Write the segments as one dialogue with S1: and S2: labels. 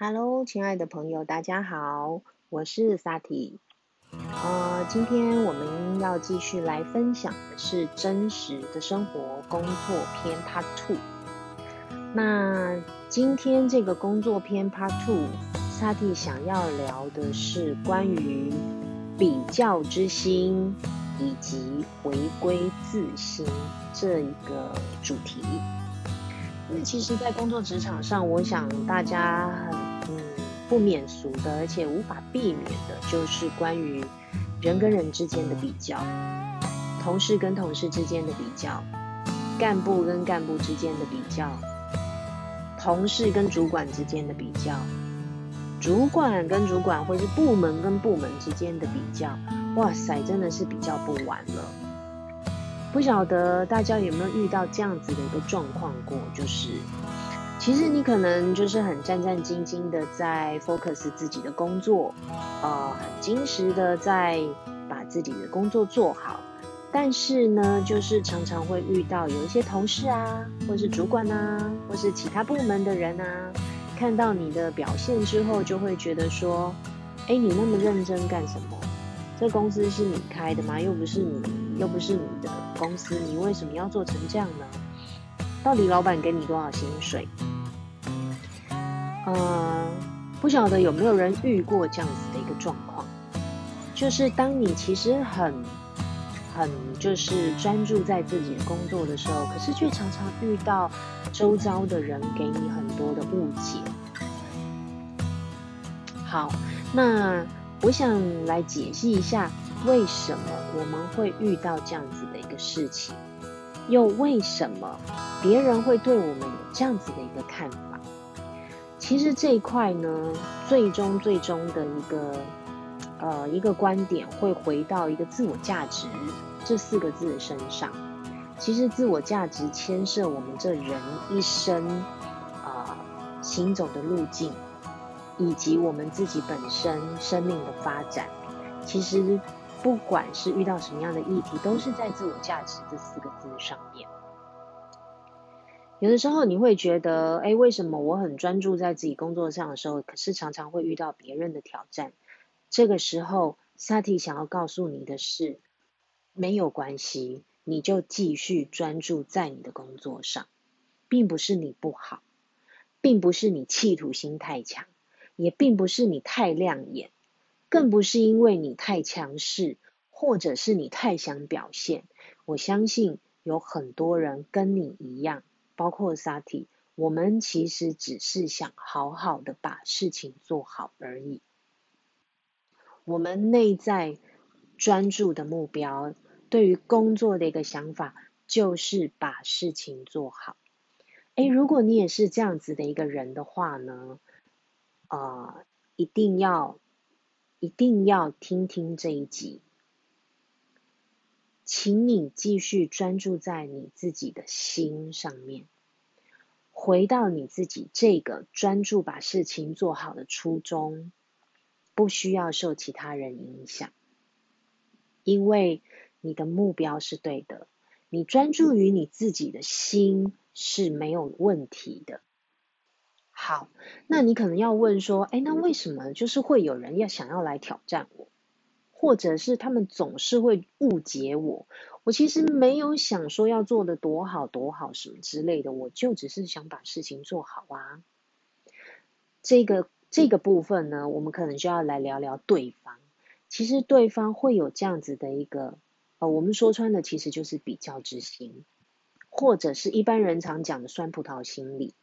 S1: Hello，亲爱的朋友，大家好，我是萨提。呃，今天我们要继续来分享的是真实的生活工作篇 Part Two。那今天这个工作篇 Part Two，萨提想要聊的是关于比较之心以及回归自心这一个主题。那其实，在工作职场上，我想大家很。不免俗的，而且无法避免的，就是关于人跟人之间的比较，同事跟同事之间的比较，干部跟干部之间的比较，同事跟主管之间的比较，主管跟主管或是部门跟部门之间的比较，哇塞，真的是比较不完了。不晓得大家有没有遇到这样子的一个状况过，就是。其实你可能就是很战战兢兢的在 focus 自己的工作，呃，很精实的在把自己的工作做好，但是呢，就是常常会遇到有一些同事啊，或是主管啊，或是其他部门的人啊，看到你的表现之后，就会觉得说，哎，你那么认真干什么？这公司是你开的吗？又不是你，又不是你的公司，你为什么要做成这样呢？到底老板给你多少薪水？呃，不晓得有没有人遇过这样子的一个状况，就是当你其实很很就是专注在自己的工作的时候，可是却常常遇到周遭的人给你很多的误解。好，那我想来解析一下，为什么我们会遇到这样子的一个事情。又为什么别人会对我们有这样子的一个看法？其实这一块呢，最终最终的一个呃一个观点会回到一个自我价值这四个字的身上。其实自我价值牵涉我们这人一生啊行走的路径，以及我们自己本身生命的发展。其实。不管是遇到什么样的议题，都是在自我价值这四个字上面。有的时候你会觉得，哎，为什么我很专注在自己工作上的时候，可是常常会遇到别人的挑战？这个时候，萨提想要告诉你的是，没有关系，你就继续专注在你的工作上，并不是你不好，并不是你企图心太强，也并不是你太亮眼。更不是因为你太强势，或者是你太想表现。我相信有很多人跟你一样，包括萨提，我们其实只是想好好的把事情做好而已。我们内在专注的目标，对于工作的一个想法，就是把事情做好。诶，如果你也是这样子的一个人的话呢，啊，一定要。一定要听听这一集，请你继续专注在你自己的心上面，回到你自己这个专注把事情做好的初衷，不需要受其他人影响，因为你的目标是对的，你专注于你自己的心是没有问题的。好，那你可能要问说，哎，那为什么就是会有人要想要来挑战我，或者是他们总是会误解我？我其实没有想说要做的多好多好什么之类的，我就只是想把事情做好啊。这个这个部分呢，我们可能就要来聊聊对方。其实对方会有这样子的一个，呃，我们说穿的其实就是比较之心，或者是一般人常讲的酸葡萄心理。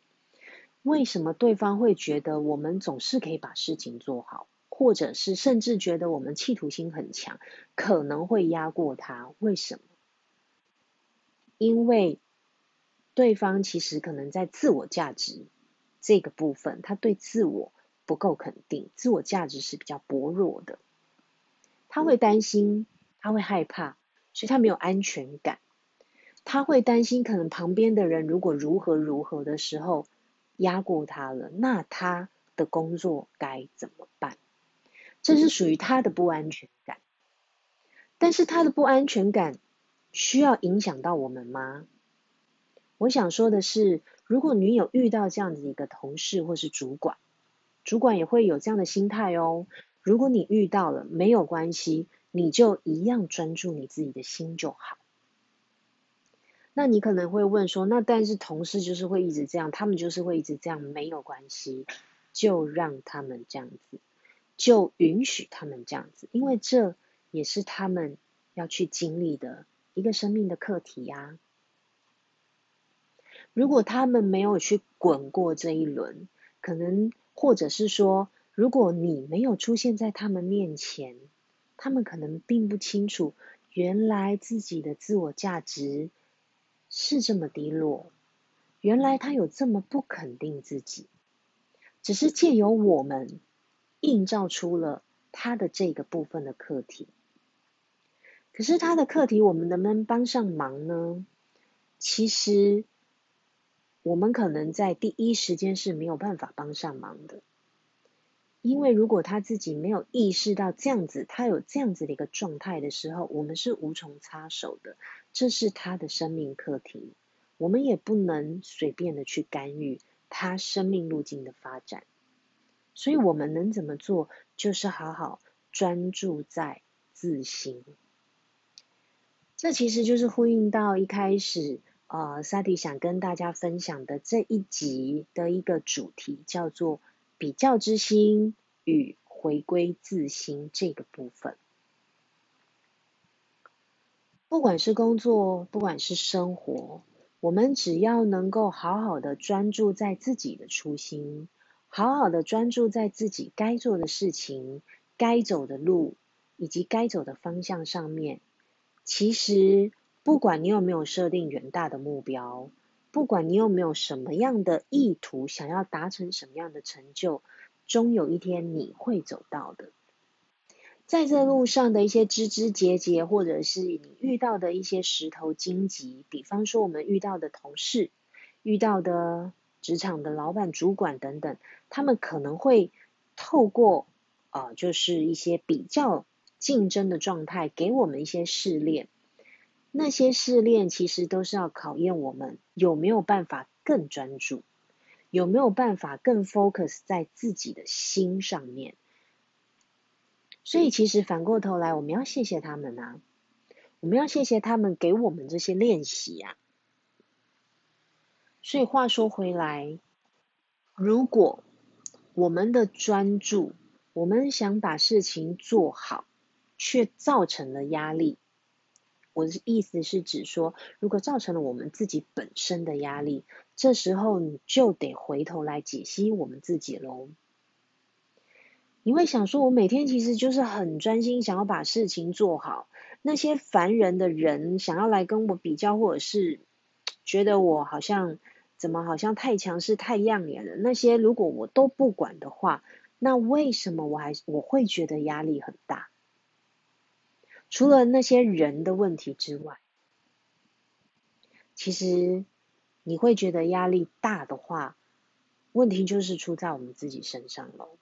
S1: 为什么对方会觉得我们总是可以把事情做好，或者是甚至觉得我们企图心很强，可能会压过他？为什么？因为对方其实可能在自我价值这个部分，他对自我不够肯定，自我价值是比较薄弱的。他会担心，他会害怕，所以他没有安全感。他会担心，可能旁边的人如果如何如何的时候。压过他了，那他的工作该怎么办？这是属于他的不安全感。但是他的不安全感需要影响到我们吗？我想说的是，如果你有遇到这样子一个同事或是主管，主管也会有这样的心态哦。如果你遇到了，没有关系，你就一样专注你自己的心就好。那你可能会问说，那但是同事就是会一直这样，他们就是会一直这样，没有关系，就让他们这样子，就允许他们这样子，因为这也是他们要去经历的一个生命的课题呀。如果他们没有去滚过这一轮，可能或者是说，如果你没有出现在他们面前，他们可能并不清楚，原来自己的自我价值是这么低落，原来他有这么不肯定自己，只是借由我们映照出了他的这个部分的课题。可是他的课题，我们能不能帮上忙呢？其实。我们可能在第一时间是没有办法帮上忙的，因为如果他自己没有意识到这样子，他有这样子的一个状态的时候，我们是无从插手的。这是他的生命课题，我们也不能随便的去干预他生命路径的发展。所以我们能怎么做，就是好好专注在自心。这其实就是呼应到一开始。呃，萨迪想跟大家分享的这一集的一个主题叫做“比较之心与回归自心”这个部分。不管是工作，不管是生活，我们只要能够好好的专注在自己的初心，好好的专注在自己该做的事情、该走的路以及该走的方向上面，其实。不管你有没有设定远大的目标，不管你有没有什么样的意图，想要达成什么样的成就，终有一天你会走到的。在这路上的一些枝枝节节，或者是你遇到的一些石头荆棘，比方说我们遇到的同事、遇到的职场的老板、主管等等，他们可能会透过啊，就是一些比较竞争的状态，给我们一些试炼。那些试炼其实都是要考验我们有没有办法更专注，有没有办法更 focus 在自己的心上面。所以其实反过头来，我们要谢谢他们啊，我们要谢谢他们给我们这些练习啊。所以话说回来，如果我们的专注，我们想把事情做好，却造成了压力。我的意思是指说，如果造成了我们自己本身的压力，这时候你就得回头来解析我们自己喽。你会想说，我每天其实就是很专心，想要把事情做好。那些烦人的人想要来跟我比较，或者是觉得我好像怎么好像太强势、太亮眼了，那些如果我都不管的话，那为什么我还我会觉得压力很大？除了那些人的问题之外，其实你会觉得压力大的话，问题就是出在我们自己身上喽。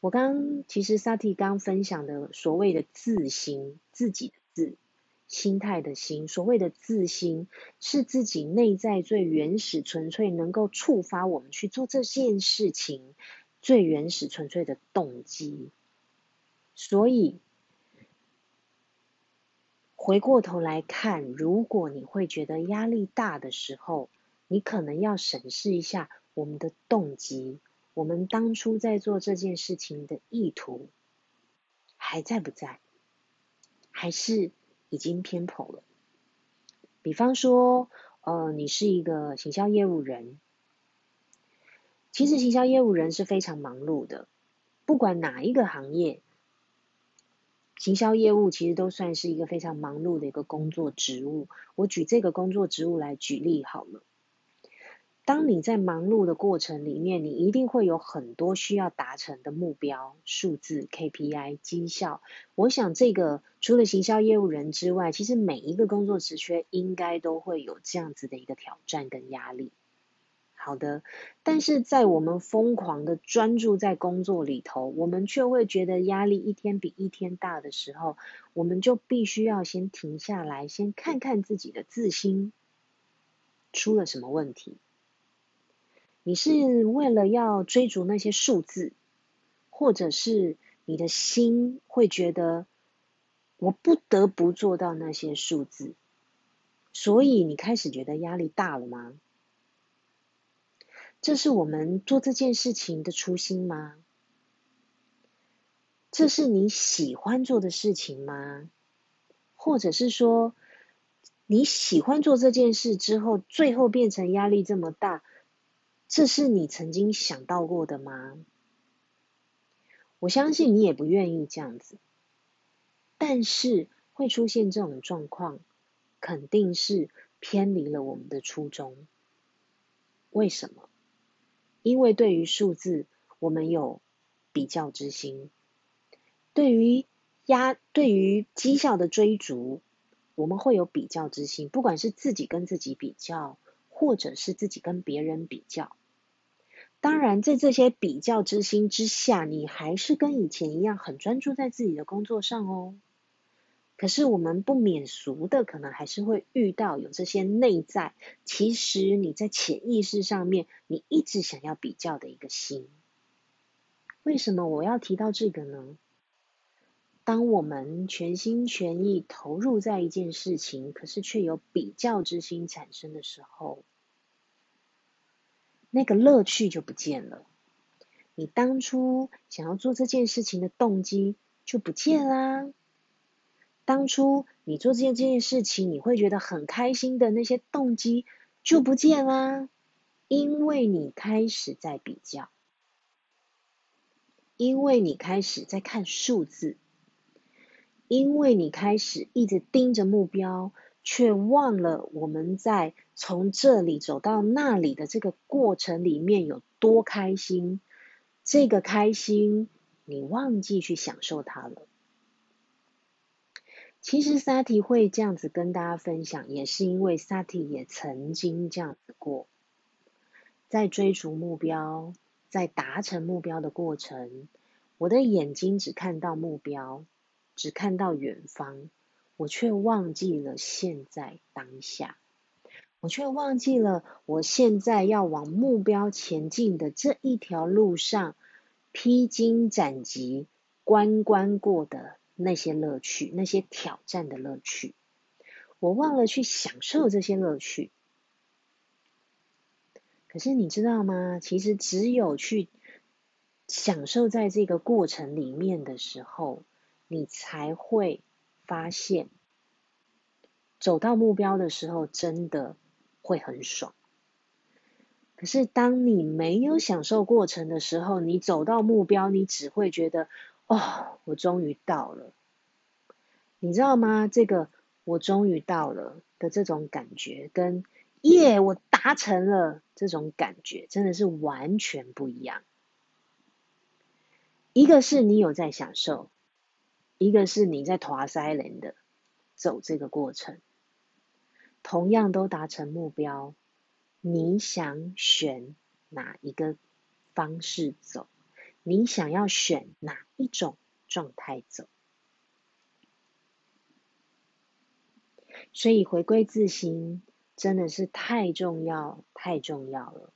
S1: 我刚其实萨提刚分享的所谓的自心，自己的自，心态的心，所谓的自心是自己内在最原始、纯粹，能够触发我们去做这件事情最原始、纯粹的动机。所以，回过头来看，如果你会觉得压力大的时候，你可能要审视一下我们的动机，我们当初在做这件事情的意图还在不在，还是已经偏颇了？比方说，呃，你是一个行销业务人，其实行销业务人是非常忙碌的，不管哪一个行业。行销业务其实都算是一个非常忙碌的一个工作职务。我举这个工作职务来举例好了。当你在忙碌的过程里面，你一定会有很多需要达成的目标、数字、KPI、绩效。我想这个除了行销业务人之外，其实每一个工作职缺应该都会有这样子的一个挑战跟压力。好的，但是在我们疯狂的专注在工作里头，我们却会觉得压力一天比一天大的时候，我们就必须要先停下来，先看看自己的自心出了什么问题。你是为了要追逐那些数字，或者是你的心会觉得我不得不做到那些数字，所以你开始觉得压力大了吗？这是我们做这件事情的初心吗？这是你喜欢做的事情吗？或者是说，你喜欢做这件事之后，最后变成压力这么大，这是你曾经想到过的吗？我相信你也不愿意这样子，但是会出现这种状况，肯定是偏离了我们的初衷。为什么？因为对于数字，我们有比较之心；对于压，对于绩效的追逐，我们会有比较之心。不管是自己跟自己比较，或者是自己跟别人比较。当然，在这些比较之心之下，你还是跟以前一样很专注在自己的工作上哦。可是我们不免俗的，可能还是会遇到有这些内在，其实你在潜意识上面，你一直想要比较的一个心。为什么我要提到这个呢？当我们全心全意投入在一件事情，可是却有比较之心产生的时候，那个乐趣就不见了。你当初想要做这件事情的动机就不见啦。当初你做这件这件事情，你会觉得很开心的那些动机就不见啦，因为你开始在比较，因为你开始在看数字，因为你开始一直盯着目标，却忘了我们在从这里走到那里的这个过程里面有多开心，这个开心你忘记去享受它了。其实萨提会这样子跟大家分享，也是因为萨提也曾经这样子过，在追逐目标、在达成目标的过程，我的眼睛只看到目标，只看到远方，我却忘记了现在当下，我却忘记了我现在要往目标前进的这一条路上，披荆斩棘、关关过的。那些乐趣，那些挑战的乐趣，我忘了去享受这些乐趣。可是你知道吗？其实只有去享受在这个过程里面的时候，你才会发现，走到目标的时候真的会很爽。可是当你没有享受过程的时候，你走到目标，你只会觉得。哦，我终于到了，你知道吗？这个我终于到了的这种感觉，跟耶我达成了这种感觉，真的是完全不一样。一个是你有在享受，一个是你在拖塞人的走这个过程，同样都达成目标，你想选哪一个方式走？你想要选哪一种状态走？所以回归自心真的是太重要、太重要了。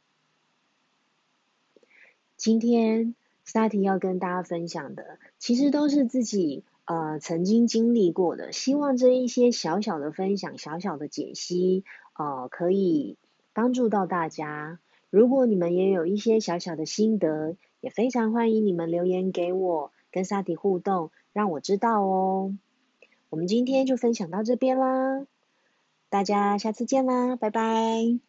S1: 今天 Sati 要跟大家分享的，其实都是自己呃曾经经历过的。希望这一些小小的分享、小小的解析，呃，可以帮助到大家。如果你们也有一些小小的心得，也非常欢迎你们留言给我，跟萨迪互动，让我知道哦。我们今天就分享到这边啦，大家下次见啦，拜拜。